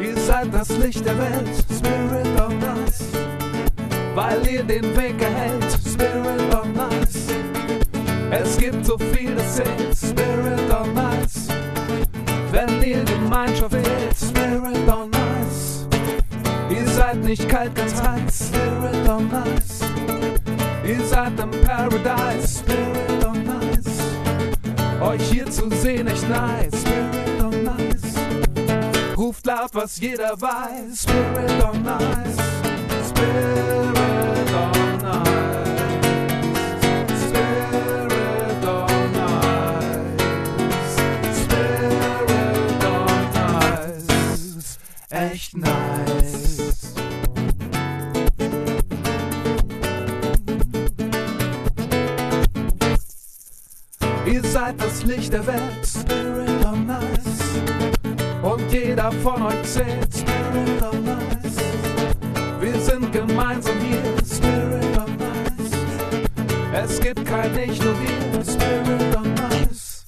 Ihr seid das Licht der Welt, Spirit of Nice. Weil ihr den Weg erhält, Spirit of Nice. Es gibt so viel, das Spirit of Nice. Wenn ihr Gemeinschaft fehlt, Spirit of Nice. Ihr seid nicht kalt, ganz heiß, Spirit of Nice. Ihr seid im Paradise, Spirit of Nice. Euch hier zu sehen, echt nice, Spirit. Laut, was jeder weiß, Spirit of Nice. Spirit of Nice. Spirit of Nice. Spirit of Nice. Echt nice. Ihr seid das Licht der Welt, Spirit jeder von euch zählt, Spirit of Nice. Wir sind gemeinsam hier, Spirit of Nice. Es gibt kein Ich, nur wir, Spirit of Nice.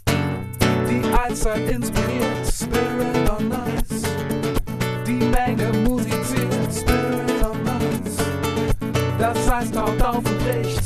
Die Allzeit inspiriert, Spirit of Nice. Die Menge musiziert, Spirit of Nice. Das heißt, haut auf und bricht,